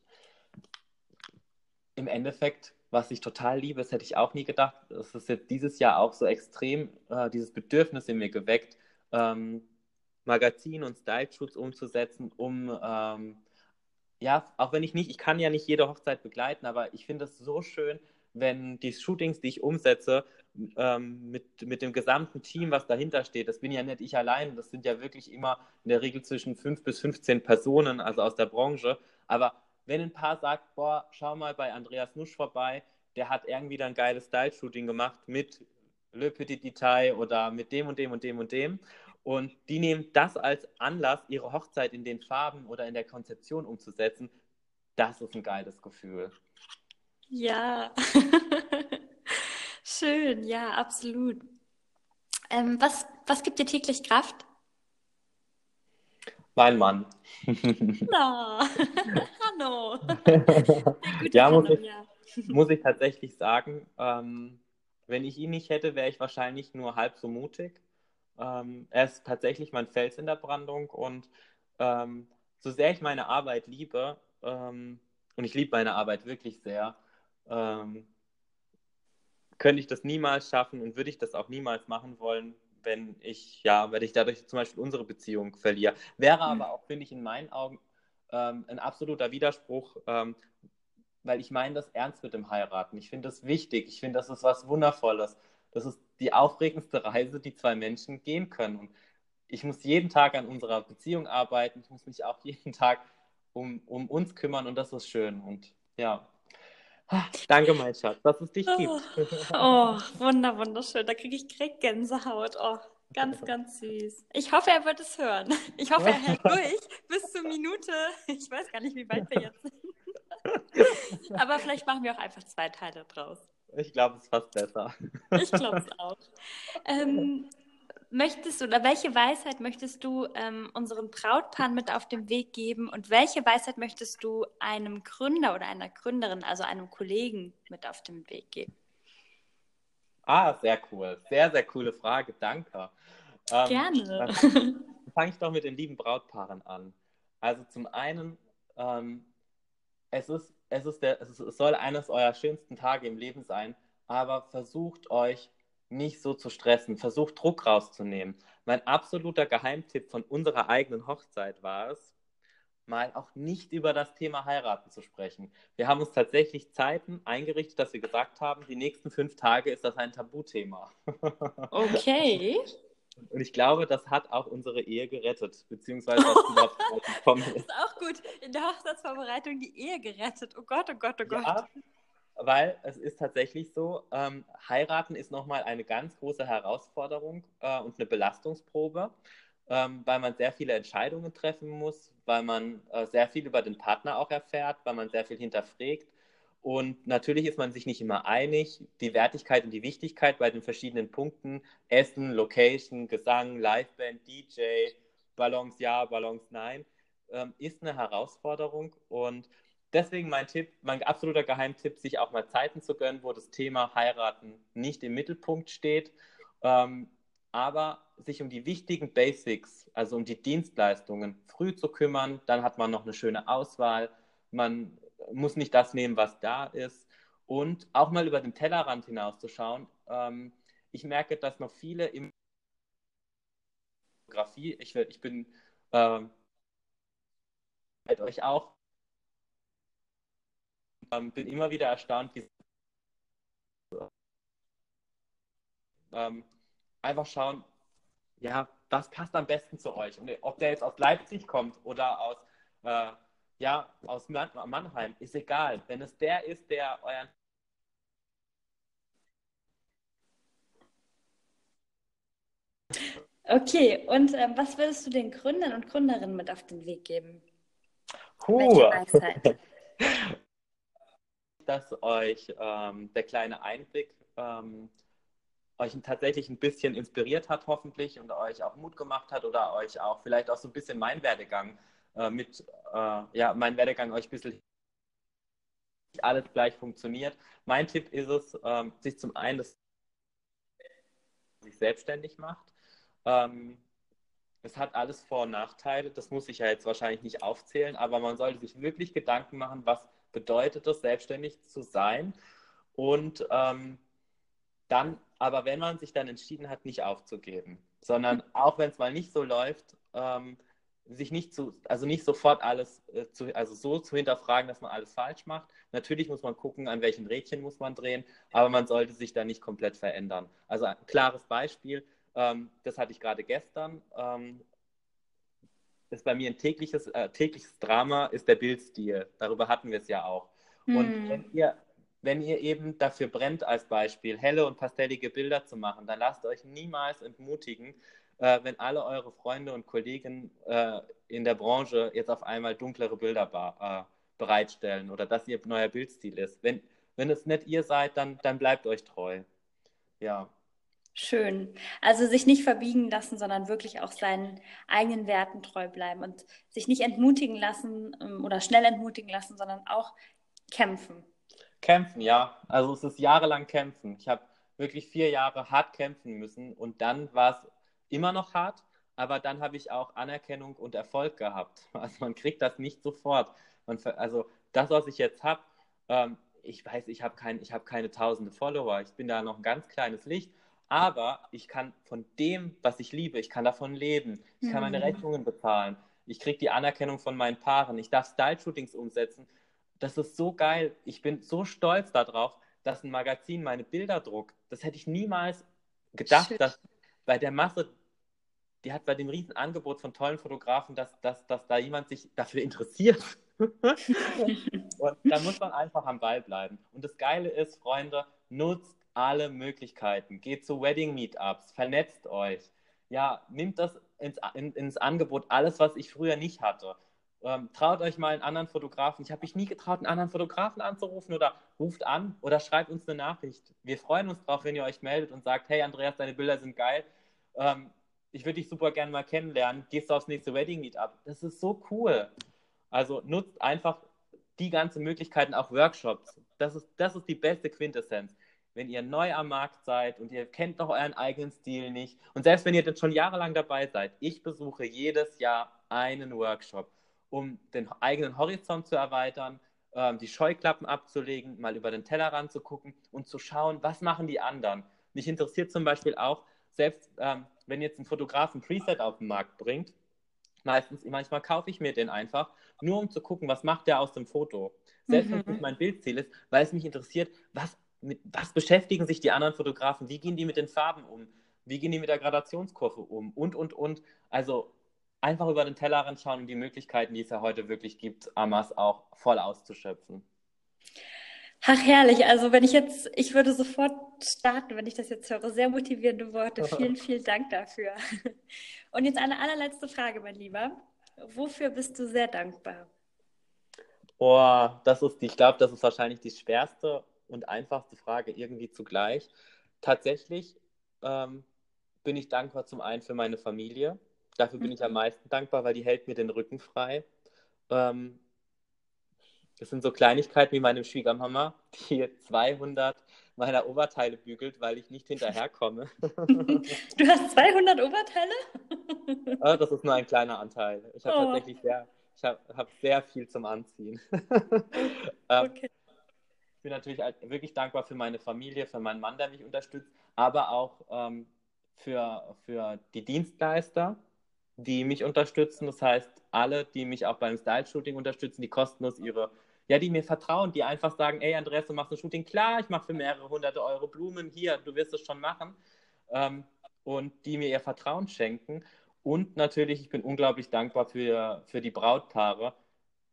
im Endeffekt, was ich total liebe, das hätte ich auch nie gedacht, das ist jetzt dieses Jahr auch so extrem, äh, dieses Bedürfnis in mir geweckt, ähm, Magazin und Style-Shoots umzusetzen, um ähm, ja, auch wenn ich nicht, ich kann ja nicht jede Hochzeit begleiten, aber ich finde es so schön, wenn die Shootings, die ich umsetze, ähm, mit, mit dem gesamten Team, was dahinter steht, das bin ja nicht ich allein, das sind ja wirklich immer in der Regel zwischen 5 bis 15 Personen, also aus der Branche. Aber wenn ein Paar sagt, boah, schau mal bei Andreas Nusch vorbei, der hat irgendwie dann ein geiles Style-Shooting gemacht mit Le Petit Detail oder mit dem und dem und dem und dem. Und die nehmen das als Anlass, ihre Hochzeit in den Farben oder in der Konzeption umzusetzen. Das ist ein geiles Gefühl. Ja, schön, ja, absolut. Ähm, was, was gibt dir täglich Kraft? Mein Mann. No. Hallo. ja, muss ich, ja. muss ich tatsächlich sagen, ähm, wenn ich ihn nicht hätte, wäre ich wahrscheinlich nur halb so mutig. Ähm, er ist tatsächlich mein Fels in der Brandung und ähm, so sehr ich meine Arbeit liebe, ähm, und ich liebe meine Arbeit wirklich sehr, ähm, könnte ich das niemals schaffen und würde ich das auch niemals machen wollen, wenn ich, ja, wenn ich dadurch zum Beispiel unsere Beziehung verliere. Wäre mhm. aber auch, finde ich, in meinen Augen ähm, ein absoluter Widerspruch, ähm, weil ich meine das ernst mit dem Heiraten. Ich finde das wichtig. Ich finde, das ist was Wundervolles. Das ist die aufregendste Reise, die zwei Menschen gehen können. Und ich muss jeden Tag an unserer Beziehung arbeiten. Ich muss mich auch jeden Tag um, um uns kümmern und das ist schön. Und ja. Danke, mein Schatz, dass es dich oh. gibt. Oh, wunder, wunderschön. Da kriege ich direkt Gänsehaut. Oh, ganz, ganz süß. Ich hoffe, er wird es hören. Ich hoffe, er hält durch bis zur Minute. Ich weiß gar nicht, wie weit wir jetzt sind. Aber vielleicht machen wir auch einfach zwei Teile draus. Ich glaube, es ist fast besser. Ich glaube es auch. Ähm, möchtest du oder welche Weisheit möchtest du ähm, unseren Brautpaaren mit auf den Weg geben und welche Weisheit möchtest du einem Gründer oder einer Gründerin, also einem Kollegen mit auf den Weg geben? Ah, sehr cool. Sehr, sehr coole Frage. Danke. Ähm, Gerne. Dann fange ich doch mit den lieben Brautpaaren an. Also zum einen, ähm, es, ist, es, ist der, es, soll eines eurer schönsten Tage im Leben sein, aber versucht euch nicht so zu stressen, versucht Druck rauszunehmen. Mein absoluter Geheimtipp von unserer eigenen Hochzeit war es, mal auch nicht über das Thema heiraten zu sprechen. Wir haben uns tatsächlich Zeiten eingerichtet, dass wir gesagt haben, die nächsten fünf Tage ist das ein Tabuthema. Okay. Und ich glaube, das hat auch unsere Ehe gerettet, beziehungsweise was überhaupt gekommen ist. Das ist auch gut. In der Hochzeitsvorbereitung die Ehe gerettet. Oh Gott, oh Gott, oh Gott. Ja, weil es ist tatsächlich so, ähm, heiraten ist nochmal eine ganz große Herausforderung äh, und eine Belastungsprobe, ähm, weil man sehr viele Entscheidungen treffen muss, weil man äh, sehr viel über den Partner auch erfährt, weil man sehr viel hinterfragt. Und natürlich ist man sich nicht immer einig. Die Wertigkeit und die Wichtigkeit bei den verschiedenen Punkten, Essen, Location, Gesang, Liveband, DJ, Ballons ja, Ballons nein, ähm, ist eine Herausforderung. Und deswegen mein Tipp, mein absoluter Geheimtipp, sich auch mal Zeiten zu gönnen, wo das Thema Heiraten nicht im Mittelpunkt steht, ähm, aber sich um die wichtigen Basics, also um die Dienstleistungen früh zu kümmern, dann hat man noch eine schöne Auswahl, man muss nicht das nehmen, was da ist und auch mal über den Tellerrand hinauszuschauen. Ähm, ich merke, dass noch viele im Fotografie, ich, ich bin ähm, euch auch ähm, bin immer wieder erstaunt, wie ähm, einfach schauen, ja, was passt am besten zu euch. Und ob der jetzt aus Leipzig kommt oder aus, äh, ja, aus Mannheim, ist egal. Wenn es der ist, der euren Okay, und äh, was würdest du den Gründern und Gründerinnen mit auf den Weg geben? Huh. dass euch ähm, der kleine Einblick ähm, euch tatsächlich ein bisschen inspiriert hat, hoffentlich, und euch auch Mut gemacht hat oder euch auch vielleicht auch so ein bisschen mein Werdegang äh, mit, äh, ja, mein Werdegang euch ein bisschen alles gleich funktioniert. Mein Tipp ist es, ähm, sich zum einen das sich selbstständig macht. Ähm, es hat alles Vor- und Nachteile, das muss ich ja jetzt wahrscheinlich nicht aufzählen, aber man sollte sich wirklich Gedanken machen, was bedeutet es, selbstständig zu sein. Und ähm, dann, aber wenn man sich dann entschieden hat, nicht aufzugeben, sondern auch wenn es mal nicht so läuft, ähm, sich nicht zu, also nicht sofort alles äh, zu, also so zu hinterfragen, dass man alles falsch macht. Natürlich muss man gucken, an welchen Rädchen muss man drehen, aber man sollte sich da nicht komplett verändern. Also ein klares Beispiel, ähm, das hatte ich gerade gestern, ähm, ist bei mir ein tägliches, äh, tägliches Drama, ist der Bildstil. Darüber hatten wir es ja auch. Hm. Und wenn ihr, wenn ihr eben dafür brennt, als Beispiel, helle und pastellige Bilder zu machen, dann lasst euch niemals entmutigen, äh, wenn alle eure Freunde und Kollegen äh, in der Branche jetzt auf einmal dunklere Bilder äh, bereitstellen oder dass ihr neuer Bildstil ist. Wenn, wenn es nicht ihr seid, dann, dann bleibt euch treu. Ja. Schön. Also sich nicht verbiegen lassen, sondern wirklich auch seinen eigenen Werten treu bleiben und sich nicht entmutigen lassen ähm, oder schnell entmutigen lassen, sondern auch kämpfen. Kämpfen, ja. Also es ist jahrelang kämpfen. Ich habe wirklich vier Jahre hart kämpfen müssen und dann war es immer noch hart, aber dann habe ich auch Anerkennung und Erfolg gehabt. Also man kriegt das nicht sofort. Man, also das, was ich jetzt habe, ähm, ich weiß, ich habe kein, hab keine tausende Follower. Ich bin da noch ein ganz kleines Licht aber ich kann von dem, was ich liebe, ich kann davon leben. Ich kann meine mhm. Rechnungen bezahlen. Ich kriege die Anerkennung von meinen Paaren. Ich darf Style-Shootings umsetzen. Das ist so geil. Ich bin so stolz darauf, dass ein Magazin meine Bilder druckt. Das hätte ich niemals gedacht, Shit. dass bei der Masse, die hat bei dem riesen Angebot von tollen Fotografen, dass, dass, dass da jemand sich dafür interessiert. und da muss man einfach am Ball bleiben. Und das Geile ist, Freunde, nutzt alle Möglichkeiten. Geht zu Wedding-Meetups, vernetzt euch. Ja, nimmt das ins, in, ins Angebot, alles, was ich früher nicht hatte. Ähm, traut euch mal einen anderen Fotografen. Ich habe mich nie getraut, einen anderen Fotografen anzurufen oder ruft an oder schreibt uns eine Nachricht. Wir freuen uns drauf, wenn ihr euch meldet und sagt, hey Andreas, deine Bilder sind geil. Ähm, ich würde dich super gerne mal kennenlernen, gehst du aufs nächste Wedding Meetup. Das ist so cool. Also nutzt einfach die ganzen Möglichkeiten, auch Workshops. Das ist, das ist die beste Quintessenz. Wenn ihr neu am Markt seid und ihr kennt noch euren eigenen Stil nicht und selbst wenn ihr dann schon jahrelang dabei seid, ich besuche jedes Jahr einen Workshop, um den eigenen Horizont zu erweitern, ähm, die Scheuklappen abzulegen, mal über den Tellerrand zu gucken und zu schauen, was machen die anderen. Mich interessiert zum Beispiel auch, selbst ähm, wenn jetzt ein Fotograf ein Preset auf den Markt bringt, meistens, manchmal kaufe ich mir den einfach, nur um zu gucken, was macht der aus dem Foto. Selbst mhm. wenn es nicht mein Bildziel ist, weil es mich interessiert, was, mit, was beschäftigen sich die anderen Fotografen, wie gehen die mit den Farben um, wie gehen die mit der Gradationskurve um und, und, und. Also einfach über den Tellerrand schauen und die Möglichkeiten, die es ja heute wirklich gibt, Amas auch voll auszuschöpfen. Ach, herrlich. Also, wenn ich jetzt, ich würde sofort starten, wenn ich das jetzt höre. Sehr motivierende Worte. Vielen, vielen Dank dafür. Und jetzt eine allerletzte Frage, mein Lieber. Wofür bist du sehr dankbar? Oh, das ist, ich glaube, das ist wahrscheinlich die schwerste und einfachste Frage irgendwie zugleich. Tatsächlich ähm, bin ich dankbar zum einen für meine Familie. Dafür bin mhm. ich am mhm. meisten dankbar, weil die hält mir den Rücken frei. Ähm, das sind so Kleinigkeiten wie meine Schwiegermama, die 200 meiner Oberteile bügelt, weil ich nicht hinterherkomme. Du hast 200 Oberteile? Ah, das ist nur ein kleiner Anteil. Ich habe oh. tatsächlich sehr, ich habe hab sehr viel zum Anziehen. Ähm, okay. Ich bin natürlich wirklich dankbar für meine Familie, für meinen Mann, der mich unterstützt, aber auch ähm, für, für die Dienstleister, die mich unterstützen. Das heißt, alle, die mich auch beim Style-Shooting unterstützen, die kostenlos ihre ja, die mir vertrauen, die einfach sagen, ey Andreas, du machst ein Shooting, klar, ich mache für mehrere hunderte Euro Blumen, hier, du wirst es schon machen. Ähm, und die mir ihr Vertrauen schenken. Und natürlich, ich bin unglaublich dankbar für, für die Brautpaare,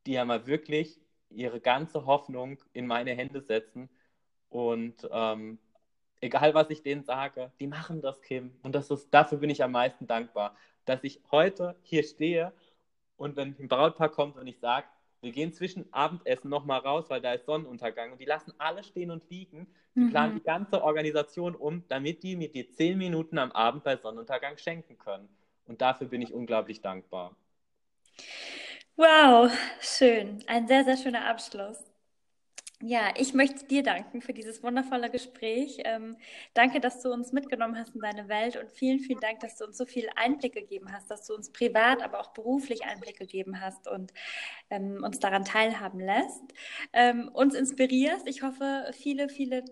die ja mal wirklich ihre ganze Hoffnung in meine Hände setzen. Und ähm, egal, was ich denen sage, die machen das, Kim. Und das ist, dafür bin ich am meisten dankbar, dass ich heute hier stehe und wenn ein Brautpaar kommt und ich sage, wir gehen zwischen Abendessen nochmal raus, weil da ist Sonnenuntergang und die lassen alle stehen und liegen. Die mhm. planen die ganze Organisation um, damit die mir die zehn Minuten am Abend bei Sonnenuntergang schenken können. Und dafür bin ich unglaublich dankbar. Wow, schön. Ein sehr, sehr schöner Abschluss. Ja, ich möchte dir danken für dieses wundervolle Gespräch. Ähm, danke, dass du uns mitgenommen hast in deine Welt und vielen, vielen Dank, dass du uns so viel Einblick gegeben hast, dass du uns privat, aber auch beruflich Einblick gegeben hast und ähm, uns daran teilhaben lässt, ähm, uns inspirierst. Ich hoffe, viele, viele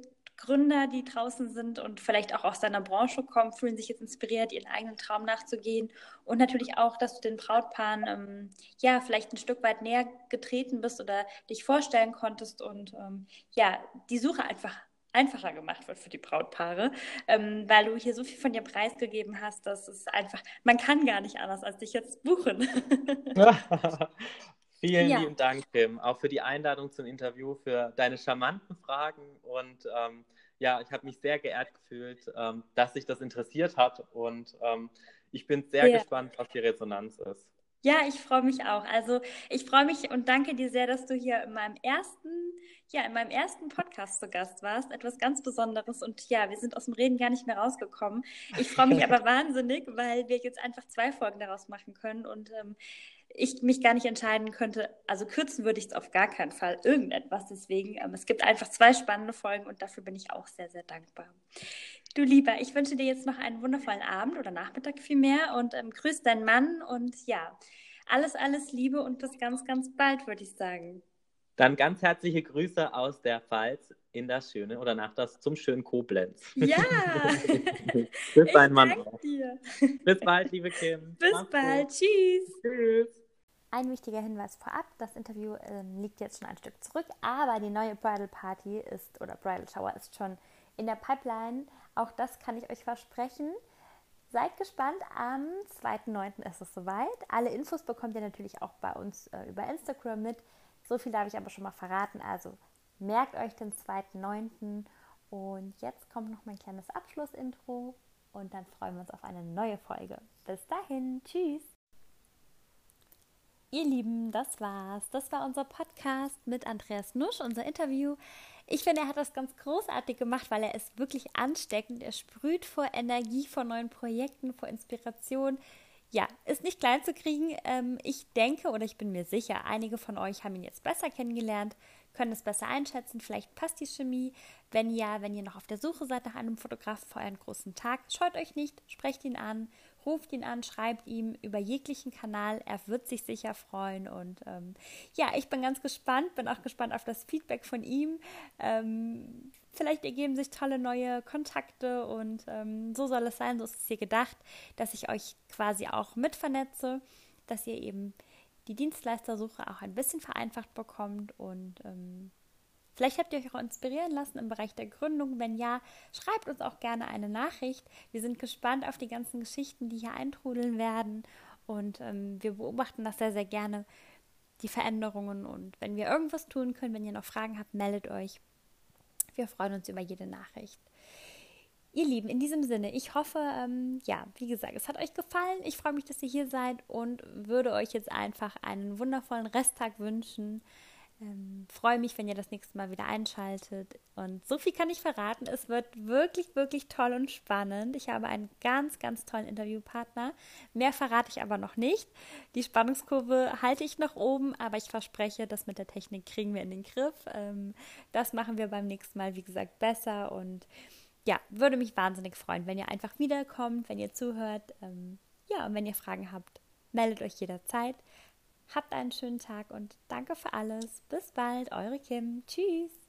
Gründer, die draußen sind und vielleicht auch aus deiner Branche kommen, fühlen sich jetzt inspiriert, ihren eigenen Traum nachzugehen. Und natürlich auch, dass du den Brautpaaren ähm, ja vielleicht ein Stück weit näher getreten bist oder dich vorstellen konntest und ähm, ja, die Suche einfach einfacher gemacht wird für die Brautpaare, ähm, weil du hier so viel von dir preisgegeben hast, dass es einfach, man kann gar nicht anders als dich jetzt buchen. Vielen ja. lieben Dank, Kim, auch für die Einladung zum Interview, für deine charmanten Fragen und ähm, ja, ich habe mich sehr geehrt gefühlt, ähm, dass sich das interessiert hat und ähm, ich bin sehr ja. gespannt, was die Resonanz ist. Ja, ich freue mich auch. Also ich freue mich und danke dir sehr, dass du hier in meinem ersten, ja, in meinem ersten Podcast zu Gast warst. Etwas ganz Besonderes. Und ja, wir sind aus dem Reden gar nicht mehr rausgekommen. Ich freue mich aber wahnsinnig, weil wir jetzt einfach zwei Folgen daraus machen können. Und ähm, ich mich gar nicht entscheiden könnte, also kürzen würde ich es auf gar keinen Fall irgendetwas. Deswegen, ähm, es gibt einfach zwei spannende Folgen und dafür bin ich auch sehr, sehr dankbar. Du Lieber, ich wünsche dir jetzt noch einen wundervollen Abend oder Nachmittag vielmehr und ähm, grüß deinen Mann und ja, alles, alles Liebe und bis ganz, ganz bald, würde ich sagen. Dann ganz herzliche Grüße aus der Pfalz in das schöne oder nach das zum schönen Koblenz. Ja! Bis dein Mann. Dir. Bis bald, liebe Kim. Bis Mach's bald. Gut. Tschüss. Tschüss. Ein wichtiger Hinweis vorab: Das Interview ähm, liegt jetzt schon ein Stück zurück, aber die neue Bridal Party ist oder Bridal Shower ist schon in der Pipeline. Auch das kann ich euch versprechen. Seid gespannt, am 2.9. ist es soweit. Alle Infos bekommt ihr natürlich auch bei uns äh, über Instagram mit. So viel darf ich aber schon mal verraten. Also merkt euch den 2.9. Und jetzt kommt noch mein kleines Abschlussintro und dann freuen wir uns auf eine neue Folge. Bis dahin, tschüss! Ihr Lieben, das war's. Das war unser Podcast mit Andreas Nusch, unser Interview. Ich finde, er hat das ganz großartig gemacht, weil er ist wirklich ansteckend. Er sprüht vor Energie, vor neuen Projekten, vor Inspiration. Ja, ist nicht klein zu kriegen. Ähm, ich denke oder ich bin mir sicher, einige von euch haben ihn jetzt besser kennengelernt, können es besser einschätzen. Vielleicht passt die Chemie. Wenn ja, wenn ihr noch auf der Suche seid nach einem Fotografen für euren großen Tag, scheut euch nicht, sprecht ihn an ruft ihn an, schreibt ihm über jeglichen Kanal. Er wird sich sicher freuen. Und ähm, ja, ich bin ganz gespannt, bin auch gespannt auf das Feedback von ihm. Ähm, vielleicht ergeben sich tolle neue Kontakte und ähm, so soll es sein. So ist es hier gedacht, dass ich euch quasi auch mit vernetze, dass ihr eben die Dienstleistersuche auch ein bisschen vereinfacht bekommt und ähm, Vielleicht habt ihr euch auch inspirieren lassen im Bereich der Gründung. Wenn ja, schreibt uns auch gerne eine Nachricht. Wir sind gespannt auf die ganzen Geschichten, die hier eintrudeln werden. Und ähm, wir beobachten das sehr, sehr gerne, die Veränderungen. Und wenn wir irgendwas tun können, wenn ihr noch Fragen habt, meldet euch. Wir freuen uns über jede Nachricht. Ihr Lieben, in diesem Sinne, ich hoffe, ähm, ja, wie gesagt, es hat euch gefallen. Ich freue mich, dass ihr hier seid und würde euch jetzt einfach einen wundervollen Resttag wünschen. Ähm, freue mich, wenn ihr das nächste Mal wieder einschaltet. Und so viel kann ich verraten. Es wird wirklich, wirklich toll und spannend. Ich habe einen ganz, ganz tollen Interviewpartner. Mehr verrate ich aber noch nicht. Die Spannungskurve halte ich noch oben, aber ich verspreche, das mit der Technik kriegen wir in den Griff. Ähm, das machen wir beim nächsten Mal, wie gesagt, besser. Und ja, würde mich wahnsinnig freuen, wenn ihr einfach wiederkommt, wenn ihr zuhört. Ähm, ja, und wenn ihr Fragen habt, meldet euch jederzeit. Habt einen schönen Tag und danke für alles. Bis bald, eure Kim. Tschüss.